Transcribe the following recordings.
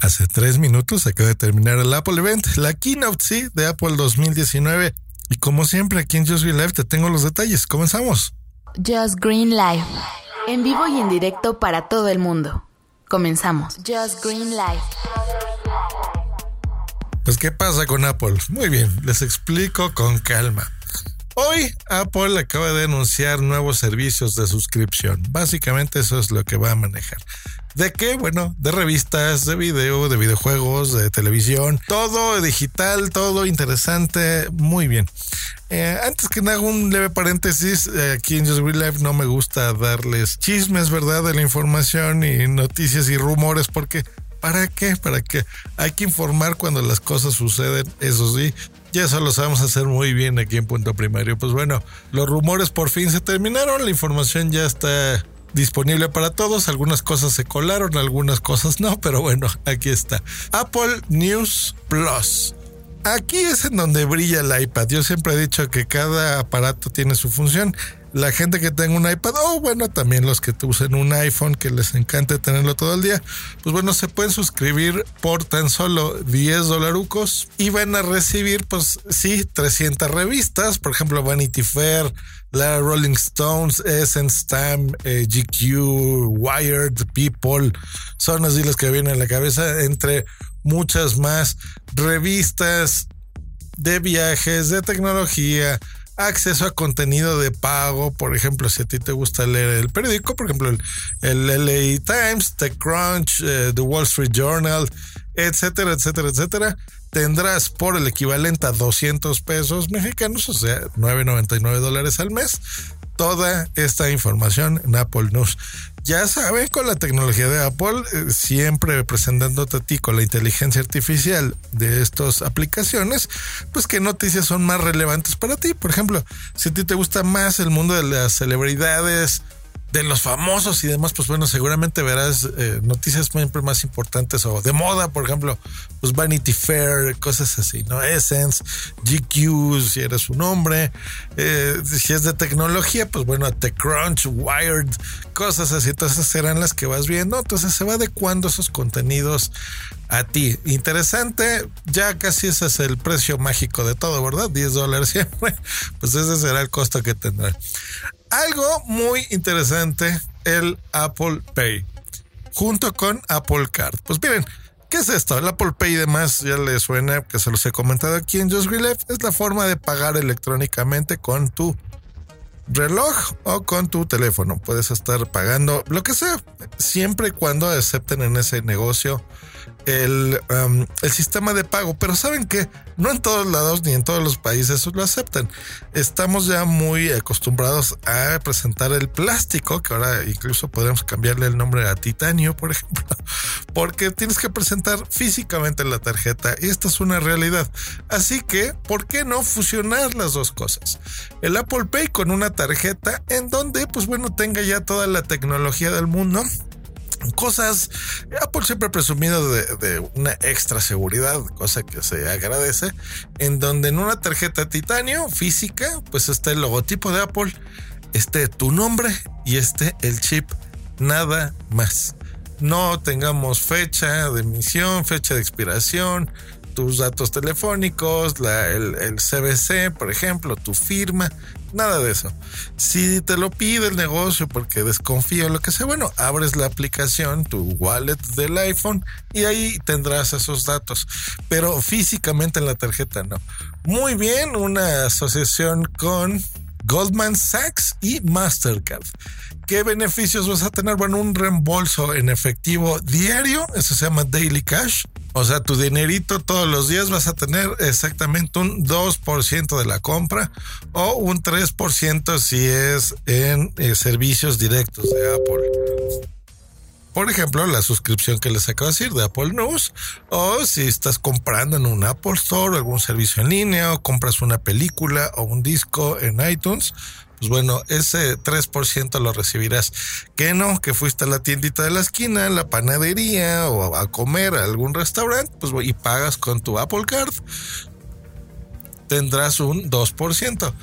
Hace tres minutos acaba de terminar el Apple Event, la Keynote sí, de Apple 2019. Y como siempre, aquí en Just Green Live te tengo los detalles. Comenzamos. Just Green Live. En vivo y en directo para todo el mundo. Comenzamos. Just Green Live. Pues, ¿qué pasa con Apple? Muy bien, les explico con calma. Hoy Apple acaba de anunciar nuevos servicios de suscripción. Básicamente eso es lo que va a manejar. ¿De qué? Bueno, de revistas, de video, de videojuegos, de televisión, todo digital, todo interesante, muy bien. Eh, antes que nada, un leve paréntesis, eh, aquí en Just Real Life no me gusta darles chismes, ¿verdad? De la información y noticias y rumores porque ¿para qué? ¿Para qué? Hay que informar cuando las cosas suceden, eso sí. Ya eso lo sabemos hacer muy bien aquí en Punto Primario. Pues bueno, los rumores por fin se terminaron, la información ya está disponible para todos. Algunas cosas se colaron, algunas cosas no, pero bueno, aquí está. Apple News Plus. Aquí es en donde brilla el iPad. Yo siempre he dicho que cada aparato tiene su función la gente que tenga un iPad o bueno, también los que usen un iPhone que les encante tenerlo todo el día, pues bueno, se pueden suscribir por tan solo 10 dolarucos y van a recibir pues sí, 300 revistas, por ejemplo Vanity Fair, la Rolling Stones, Essence Time, eh, GQ, Wired, People, son así las que vienen a la cabeza, entre muchas más revistas de viajes, de tecnología, acceso a contenido de pago, por ejemplo, si a ti te gusta leer el periódico, por ejemplo, el, LA Times, TechCrunch, eh, The Wall Street Journal, etcétera, etcétera, etcétera, tendrás por el equivalente a 200 pesos mexicanos, o sea, 9.99 dólares al mes, toda esta información en Apple News ya saben, con la tecnología de Apple, eh, siempre presentándote a ti con la inteligencia artificial de estas aplicaciones, pues qué noticias son más relevantes para ti. Por ejemplo, si a ti te gusta más el mundo de las celebridades, de los famosos y demás, pues bueno, seguramente verás eh, noticias siempre más importantes o de moda, por ejemplo, pues Vanity Fair, cosas así, ¿no? Essence, GQ, si eres un hombre, eh, si es de tecnología, pues bueno, TechCrunch, Wired, cosas así, entonces serán las que vas viendo, entonces se va adecuando esos contenidos a ti. Interesante, ya casi ese es el precio mágico de todo, ¿verdad? 10 dólares siempre, pues ese será el costo que tendrá algo muy interesante, el Apple Pay, junto con Apple Card. Pues miren, ¿qué es esto? El Apple Pay y demás ya les suena, que se los he comentado aquí en Just Relief, es la forma de pagar electrónicamente con tu reloj o con tu teléfono. Puedes estar pagando lo que sea, siempre y cuando acepten en ese negocio el, el, sistema de pago, pero saben que no en todos lados ni en todos los países lo aceptan. Estamos ya muy acostumbrados a presentar el plástico, que ahora incluso podemos cambiarle el nombre a titanio, por ejemplo, porque tienes que presentar físicamente la tarjeta y esta es una realidad. Así que, ¿por qué no fusionar las dos cosas? El Apple Pay con una tarjeta en donde, pues bueno, tenga ya toda la tecnología del mundo cosas. Apple siempre ha presumido de, una extra seguridad, cosa que se agradece, en donde en una tarjeta titanio física, pues está el logotipo de Apple, esté tu nombre y esté el chip, nada más. No tengamos fecha de emisión, fecha de expiración, tus datos telefónicos, el, el CBC, por ejemplo, tu firma, Nada de eso. Si te lo pide el negocio porque desconfía o lo que sea, bueno, abres la aplicación, tu wallet del iPhone y ahí tendrás esos datos. Pero físicamente en la tarjeta no. Muy bien, una asociación con Goldman Sachs y Mastercard. ¿Qué beneficios vas a tener? Bueno, un reembolso en efectivo diario, eso se llama Daily Cash. O sea, tu dinerito todos los días vas a tener exactamente un 2% de la compra o un 3% si es en eh, servicios directos de Apple. por ejemplo, la suscripción que les acabo de decir de Apple News, o si estás comprando en un Apple Store, algún servicio en línea, o compras una película o un disco en iTunes, pues bueno, ese 3% lo recibirás. Que no, que fuiste a la tiendita de la esquina, la panadería o a comer a algún restaurante, pues y pagas con tu Apple Card, tendrás un 2%.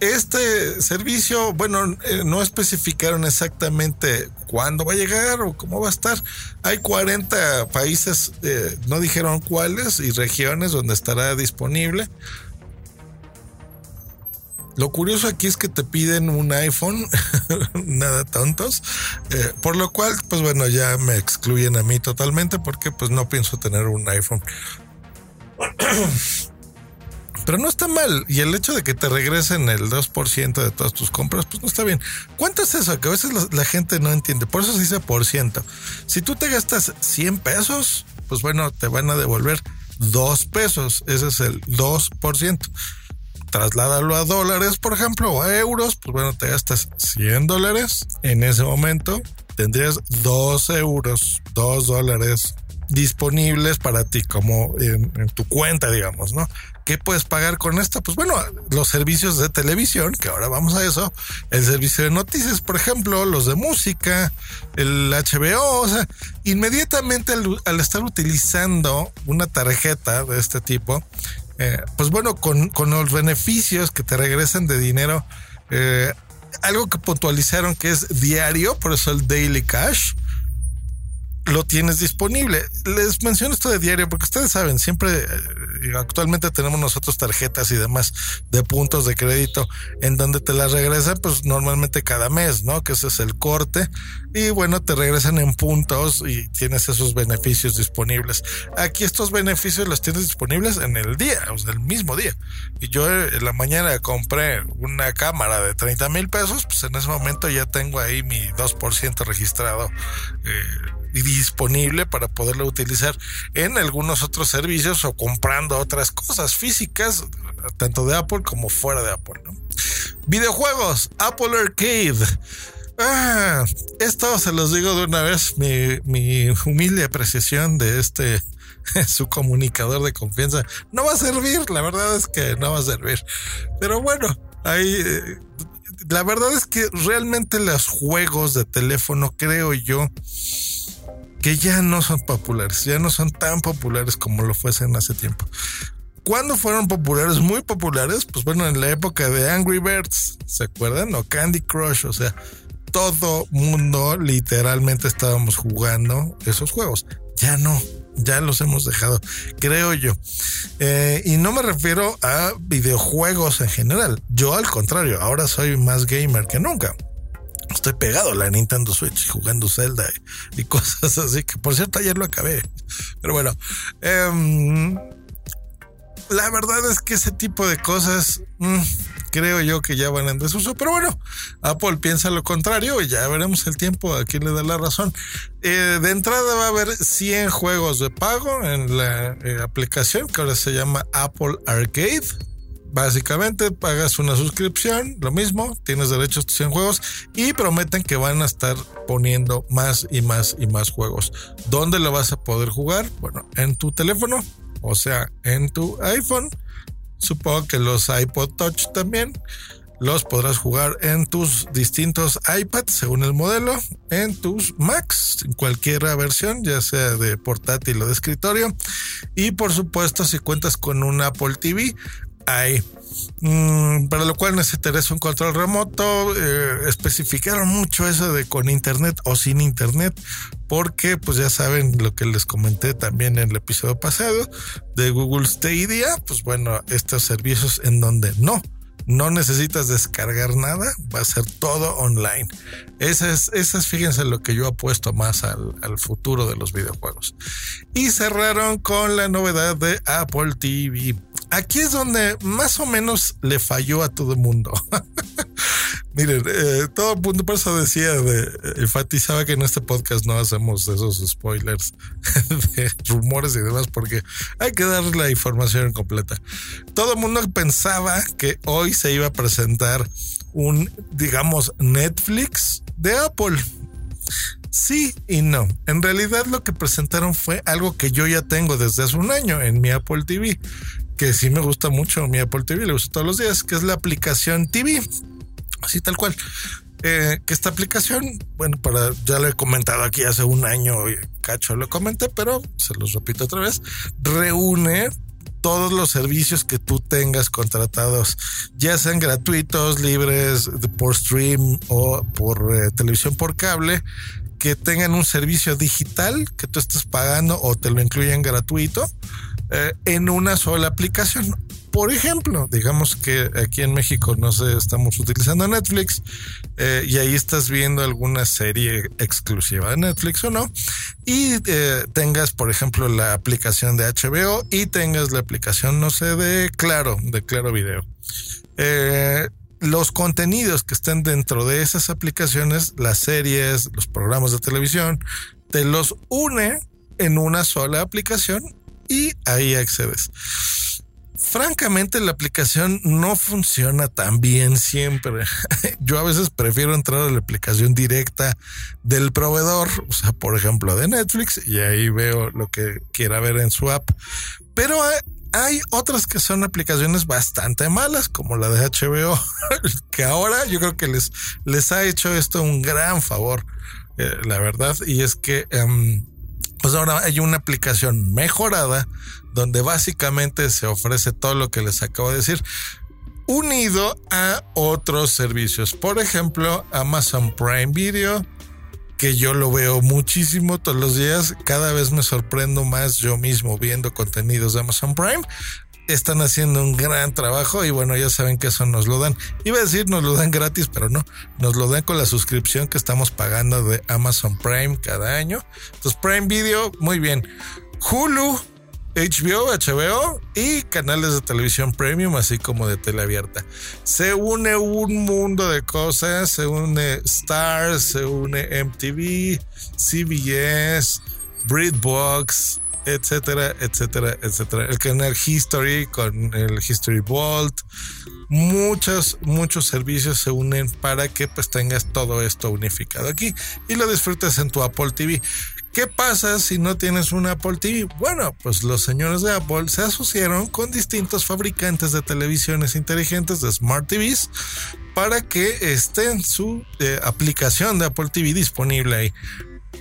Este servicio, bueno, eh, no especificaron exactamente cuándo va a llegar o cómo va a estar. Hay 40 países, eh, no dijeron cuáles, y regiones donde estará disponible. Lo curioso aquí es que te piden un iPhone, nada tontos, eh, por lo cual, pues bueno, ya me excluyen a mí totalmente porque pues no pienso tener un iPhone. Pero no está mal. Y el hecho de que te regresen el 2% de todas tus compras, pues no está bien. ¿Cuánto es eso? Que a veces la, la, gente no entiende. Por eso se dice por ciento. Si tú te gastas 100 pesos, pues bueno, te van a devolver 2 pesos. Ese es el 2% trasládalo a dólares, por ejemplo, o a euros, pues bueno, te gastas 100 dólares. En ese momento tendrías 2 euros, 2 dólares disponibles para ti, como en, tu cuenta, digamos, ¿no? ¿Qué puedes pagar con esto? Pues bueno, los servicios de televisión, que ahora vamos a eso, el servicio de noticias, por ejemplo, los de música, el HBO, o sea, inmediatamente al estar utilizando una tarjeta de este tipo, eh, pues bueno, con, los beneficios que te regresan de dinero, eh, algo que puntualizaron que es diario, por eso el daily cash, lo tienes disponible. Les menciono esto de diario porque ustedes saben, siempre eh, actualmente tenemos nosotros tarjetas y demás de puntos de crédito en donde te las regresan pues normalmente cada mes, ¿no? Que ese es el corte y bueno, te regresan en puntos y tienes esos beneficios disponibles. Aquí estos beneficios los tienes disponibles en el día, o sea, el mismo día. Y yo en la mañana compré una cámara de 30 mil pesos, pues en ese momento ya tengo ahí mi 2% registrado. Eh, disponible para poderlo utilizar en algunos otros servicios o comprando otras cosas físicas, tanto de Apple como fuera de Apple. Videojuegos, Apple Arcade. Ah, esto se los digo de una vez, mi, mi humilde apreciación de este su comunicador de confianza no va a servir, la verdad es que no va a servir. Pero bueno, ahí la verdad es que realmente los juegos de teléfono, creo yo, que ya no son populares, ya no son tan populares como lo fuesen hace tiempo. ¿Cuándo fueron populares? Muy populares, pues bueno, en la época de Angry Birds, ¿se acuerdan? O Candy Crush, o sea, todo mundo literalmente estábamos jugando esos juegos. Ya no, ya los hemos dejado, creo yo. Eh, y no me refiero a videojuegos en general. Yo al contrario, ahora soy más gamer que nunca estoy pegado a la Nintendo Switch jugando Zelda y, cosas así, que por cierto ayer lo acabé. Pero bueno, eh, la verdad es que ese tipo de cosas mmm, creo yo que ya van en desuso. Pero bueno, Apple piensa lo contrario y ya veremos el tiempo a quién le da la razón. Eh, de entrada va a haber 100 juegos de pago en la eh, aplicación que ahora se llama Apple Arcade Básicamente pagas una suscripción, lo mismo, tienes derecho a estos 100 juegos y prometen que van a estar poniendo más y más y más juegos. ¿Dónde lo vas a poder jugar? Bueno, en tu teléfono, o sea, en tu iPhone. Supongo que los iPod Touch también los podrás jugar en tus distintos iPads según el modelo, en tus Macs, en cualquier versión, ya sea de portátil o de escritorio. Y por supuesto, si cuentas con un Apple TV, hay. Mm, para lo cual necesitarás un control remoto. Eh, especificaron mucho eso de con internet o sin internet, porque pues ya saben lo que les comenté también en el episodio pasado de Google Stadia. Pues bueno, estos servicios en donde no no necesitas descargar nada, va a ser todo online. Ese es, ese es fíjense, lo que yo apuesto más al, futuro de los videojuegos. Y cerraron con la novedad de Apple TV. Aquí es donde más o menos le falló a todo el mundo. Miren, eh, todo el mundo, por eso decía, de, enfatizaba que en este podcast no hacemos esos spoilers de rumores y demás, porque hay que dar la información completa. Todo el mundo pensaba que hoy se iba a presentar un, digamos, Netflix de Apple. Sí y no. En realidad lo que presentaron fue algo que yo ya tengo desde hace un año en mi Apple TV, que sí me gusta mucho mi Apple TV, le uso todos los días, que es la aplicación TV. Así tal cual. Eh, que esta aplicación, bueno, para ya lo he comentado aquí hace un año, cacho lo comenté, pero se los repito otra vez, reúne todos los servicios que tú tengas contratados, ya sean gratuitos, libres, por stream o por eh, televisión por cable, que tengan un servicio digital que tú estés pagando o te lo incluyan gratuito eh, en una sola aplicación. Por ejemplo, digamos que aquí en México no sé, estamos utilizando Netflix eh, y ahí estás viendo alguna serie exclusiva de Netflix o no, y eh, tengas, por ejemplo, la aplicación de HBO y tengas la aplicación, no sé, de Claro, de Claro Video. Los contenidos que estén dentro de esas aplicaciones, las series, los programas de televisión, te los une en una sola aplicación y ahí accedes francamente la aplicación no funciona tan bien siempre. Yo a veces prefiero entrar a la aplicación directa del proveedor, o sea, por ejemplo, de Netflix, y ahí veo lo que quiera ver en su app. Pero hay otras que son aplicaciones bastante malas, como la de HBO, que ahora yo creo que les, les ha hecho esto un gran favor, eh, la verdad, y es que... Em, pues ahora hay una aplicación mejorada donde básicamente se ofrece todo lo que les acabo de decir unido a otros servicios. Por ejemplo, Amazon Prime Video, que yo lo veo muchísimo todos los días. Cada vez me sorprendo más yo mismo viendo contenidos de Amazon Prime están haciendo un gran trabajo y bueno, ya saben que eso nos lo dan. Iba a decir nos lo dan gratis, pero no, nos lo dan con la suscripción que estamos pagando de Amazon Prime cada año. Entonces Prime Video, muy bien. Hulu, HBO, HBO y canales de televisión premium, así como de tele abierta. Se une un mundo de cosas, se une Stars, se une MTV, CBS, Breedbox, etcétera, etcétera, etcétera. El canal History con el History Vault. Muchos, muchos servicios se unen para que pues tengas todo esto unificado aquí y lo disfrutes en tu Apple TV. ¿Qué pasa si no tienes un Apple TV? Bueno, pues los señores de Apple se asociaron con distintos fabricantes de televisiones inteligentes de Smart TVs para que esté en su eh, aplicación de Apple TV disponible ahí.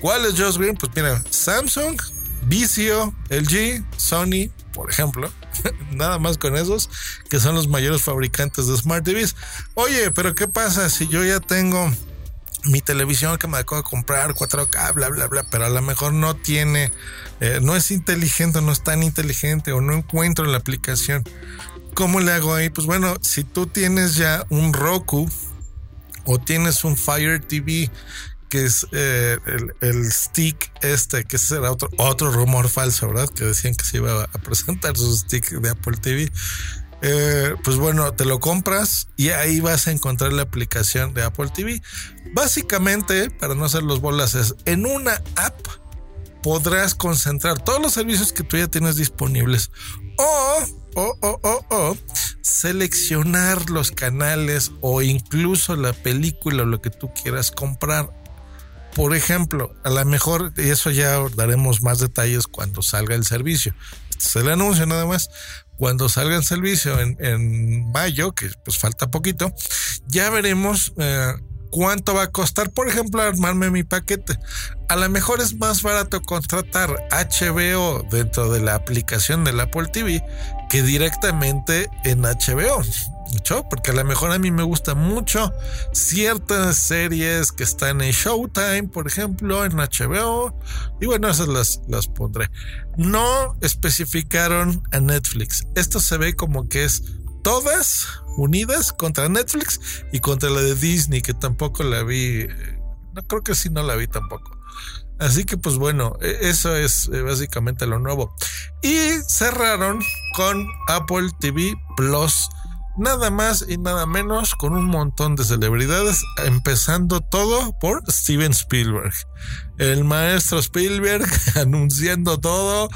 ¿Cuál es Josh Green? Pues mira, Samsung, Vizio, LG, Sony, por ejemplo, nada más con esos, que son los mayores fabricantes de Smart TVs. Oye, pero ¿qué pasa si yo ya tengo mi televisión que me acabo de comprar 4K, bla, bla, bla, pero a lo mejor no tiene, eh, no es inteligente, no es tan inteligente o no encuentro la aplicación? ¿Cómo le hago ahí? Pues bueno, si tú tienes ya un Roku o tienes un Fire TV que es eh, el, stick este, que ese era otro, otro rumor falso, ¿verdad? Que decían que se iba a presentar su stick de Apple TV. Eh, pues bueno, te lo compras y ahí vas a encontrar la aplicación de Apple TV. Básicamente, para no hacer los bolas, es en una app podrás concentrar todos los servicios que tú ya tienes disponibles o, o, o, o, o seleccionar los canales o incluso la película o lo que tú quieras comprar por ejemplo, a lo mejor, y eso ya daremos más detalles cuando salga el servicio. Este es el anuncio nada más. Cuando salga el servicio en, mayo, que pues falta poquito, ya veremos eh, cuánto va a costar, por ejemplo, armarme mi paquete. A lo mejor es más barato contratar HBO dentro de la aplicación del Apple TV que directamente en HBO porque a lo mejor a mí me gusta mucho ciertas series que están en Showtime, por ejemplo, en HBO, y bueno, esas las, las pondré. No especificaron a Netflix. Esto se ve como que es todas unidas contra Netflix y contra la de Disney, que tampoco la vi. No creo que sí, no la vi tampoco. Así que pues bueno, e, eso es eh, básicamente lo nuevo. Y cerraron con Apple TV Plus nada más y nada menos con un montón de celebridades, empezando todo por Steven Spielberg. El maestro Spielberg anunciando todo,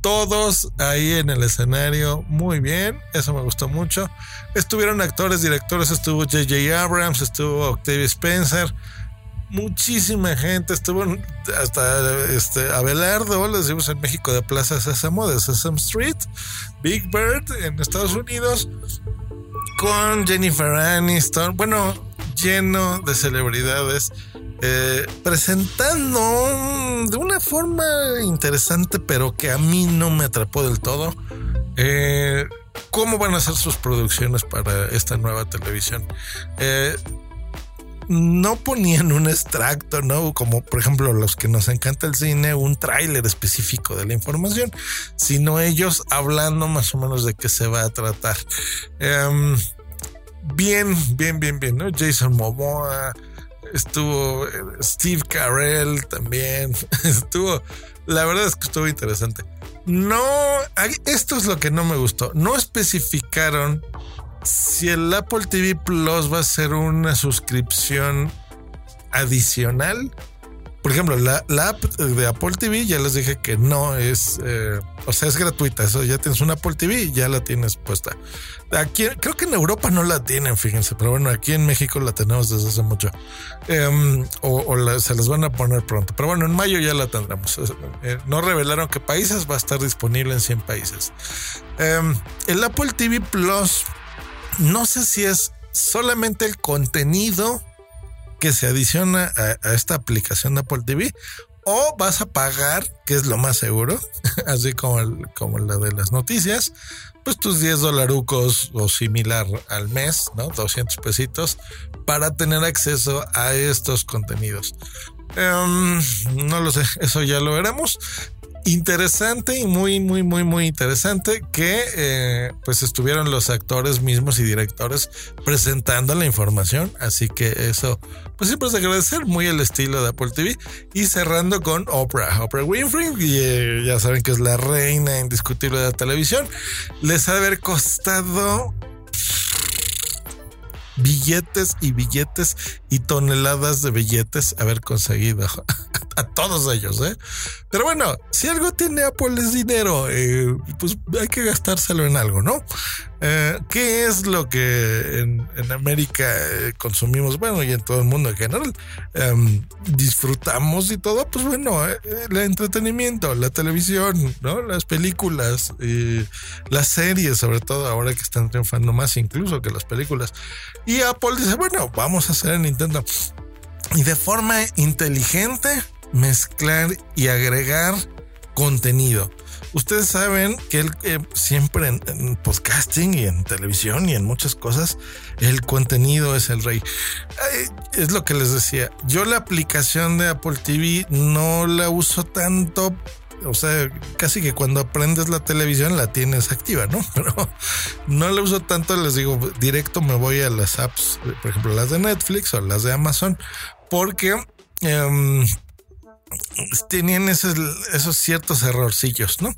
todos ahí en el escenario, muy bien, eso me gustó mucho. Estuvieron actores, directores, estuvo JJ Abrams, estuvo Octavia Spencer. muchísima gente, estuvo hasta este, Abelardo, lo decimos en México, de Plaza Sésamo, de Sesame Street, Big Bird en Estados Unidos, con Jennifer Aniston, bueno, lleno de celebridades. Eh, presentando de una forma interesante, pero que a mí no me atrapó del todo, eh, cómo van a ser sus producciones para esta nueva televisión. Eh, no ponían un extracto, ¿no? Como por ejemplo los que nos encanta el cine, un tráiler específico de la información, sino ellos hablando más o menos de qué se va a tratar. Em, bien, bien, bien, bien, ¿no? Jason Momoa, estuvo eh, Steve Carell también, estuvo, la verdad es que estuvo interesante. No, esto es lo que no me gustó, no especificaron si el Apple TV Plus va a ser una suscripción adicional por ejemplo, la, app de Apple TV ya les dije que no es, eh, o sea, es gratuita. Eso ya tienes una Apple TV ya la tienes puesta. Aquí, creo que en Europa no la tienen, fíjense, pero bueno, aquí en México la tenemos desde hace mucho. Em, o, se les van a poner pronto. Pero bueno, en mayo ya la tendremos. Eh, no revelaron qué países va a estar disponible en 100 países. Em, el Apple TV Plus, no sé si es solamente el contenido que se adiciona a, esta aplicación de Apple TV o vas a pagar, que es lo más seguro, así como, como la de las noticias, pues tus 10 dolarucos o similar al mes, ¿no? 200 pesitos para tener acceso a estos contenidos. Em, no lo sé, eso ya lo veremos interesante y muy, muy, muy, muy interesante que eh, pues estuvieron los actores mismos y directores presentando la información. Así que eso, pues siempre es de agradecer, muy el estilo de Apple TV. Y cerrando con Oprah, Oprah Winfrey, y, eh, ya saben que es la reina indiscutible de la televisión. Les ha haber costado billetes y billetes y toneladas de billetes haber conseguido a todos ellos, ¿eh? Pero bueno, si algo tiene Apple es dinero, eh, pues hay que gastárselo en algo, ¿no? Eh, ¿Qué es lo que en, América eh, consumimos? Bueno, y en todo el mundo en general, em, disfrutamos y todo, pues bueno, el entretenimiento, la televisión, ¿no? Las películas, las series, sobre todo ahora que están triunfando más incluso que las películas. Y Apple dice, bueno, vamos a hacer en Nintendo. Y de forma inteligente, mezclar y agregar contenido. Ustedes saben que eh, siempre en, podcasting y en televisión y en muchas cosas, el contenido es el rey. es lo que les decía. Yo la aplicación de Apple TV no la uso tanto. O sea, casi que cuando aprendes la televisión la tienes activa, ¿no? Pero no la uso tanto, les digo, directo me voy a las apps, por ejemplo, las de Netflix o las de Amazon, porque em, tenían esos, esos ciertos errorcillos, ¿no?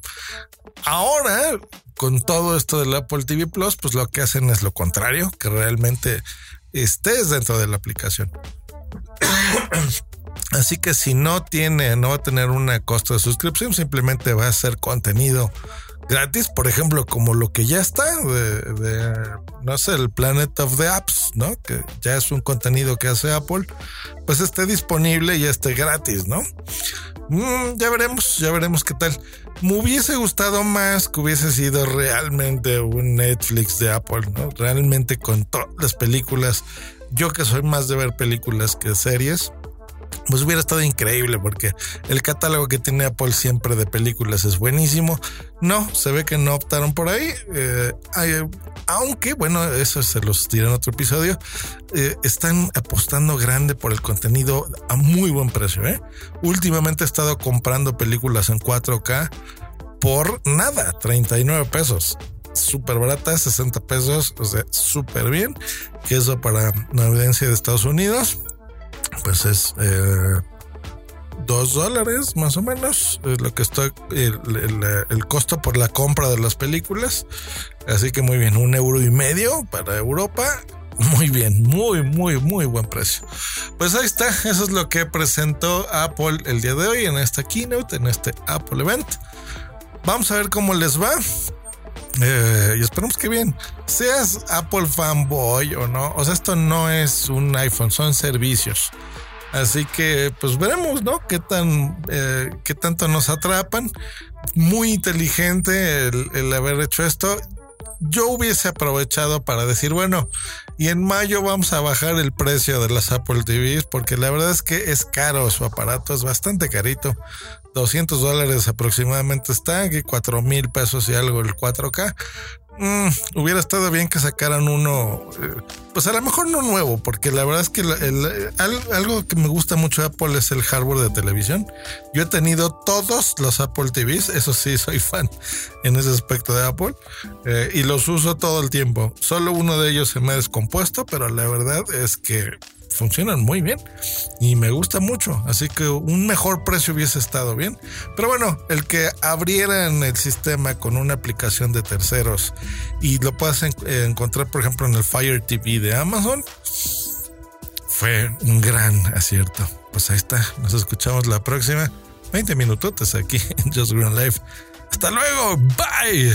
Ahora, con todo esto del Apple TV Plus, pues lo que hacen es lo contrario, que realmente estés dentro de la aplicación. Así que si no tiene, no va a tener una costo de suscripción, simplemente va a ser contenido gratis, por ejemplo, como lo que ya está de, no sé, el Planet of the Apps, ¿no? Que ya es un contenido que hace Apple, pues esté disponible y esté gratis, ¿no? Mm, ya veremos, ya veremos qué tal. Me hubiese gustado más que hubiese sido realmente un Netflix de Apple, ¿no? Realmente con todas las películas. Yo que soy más de ver películas que series, pues hubiera estado increíble porque el catálogo que tiene Apple siempre de películas es buenísimo. No, se ve que no optaron por ahí. Eh, aunque, bueno, eso se los diré en otro episodio. Eh, están apostando grande por el contenido a muy buen precio. ¿eh? Últimamente he estado comprando películas en 4K por nada, 39 pesos súper barata, 60 pesos, o sea, súper bien. Que eso para la evidencia de Estados Unidos pues es eh, dos dólares más o menos es lo que estoy el, costo por la compra de las películas así que muy bien un euro y medio para Europa muy bien muy muy muy buen precio pues ahí está eso es lo que presentó Apple el día de hoy en esta keynote en este Apple event vamos a ver cómo les va eh, y esperemos que bien. Seas Apple fanboy o no. O sea, esto no es un iPhone, son servicios. Así que pues veremos, ¿no? Qué tan, eh, qué tanto nos atrapan. Muy inteligente el, haber hecho esto yo hubiese aprovechado para decir, bueno, y en mayo vamos a bajar el precio de las Apple TVs porque la verdad es que es caro su aparato, es bastante carito. 200 dólares aproximadamente está, aquí 4 mil pesos y algo el 4K. Mm, hubiera estado bien que sacaran uno, eh, pues a lo mejor no nuevo, porque la verdad es que algo que me gusta mucho de Apple es el hardware de televisión. Yo he tenido todos los Apple TVs, eso sí, soy fan en ese aspecto de Apple, eh, y los uso todo el tiempo. Solo uno de ellos se me ha descompuesto, pero la verdad es que funcionan muy bien y me gusta mucho. Así que un mejor precio hubiese estado bien. Pero bueno, el que abrieran el sistema con una aplicación de terceros y lo puedas encontrar, por ejemplo, en el Fire TV de Amazon, fue un gran acierto. Pues ahí está. Nos escuchamos la próxima. 20 minutos aquí en Just Green Life. Hasta luego. Bye.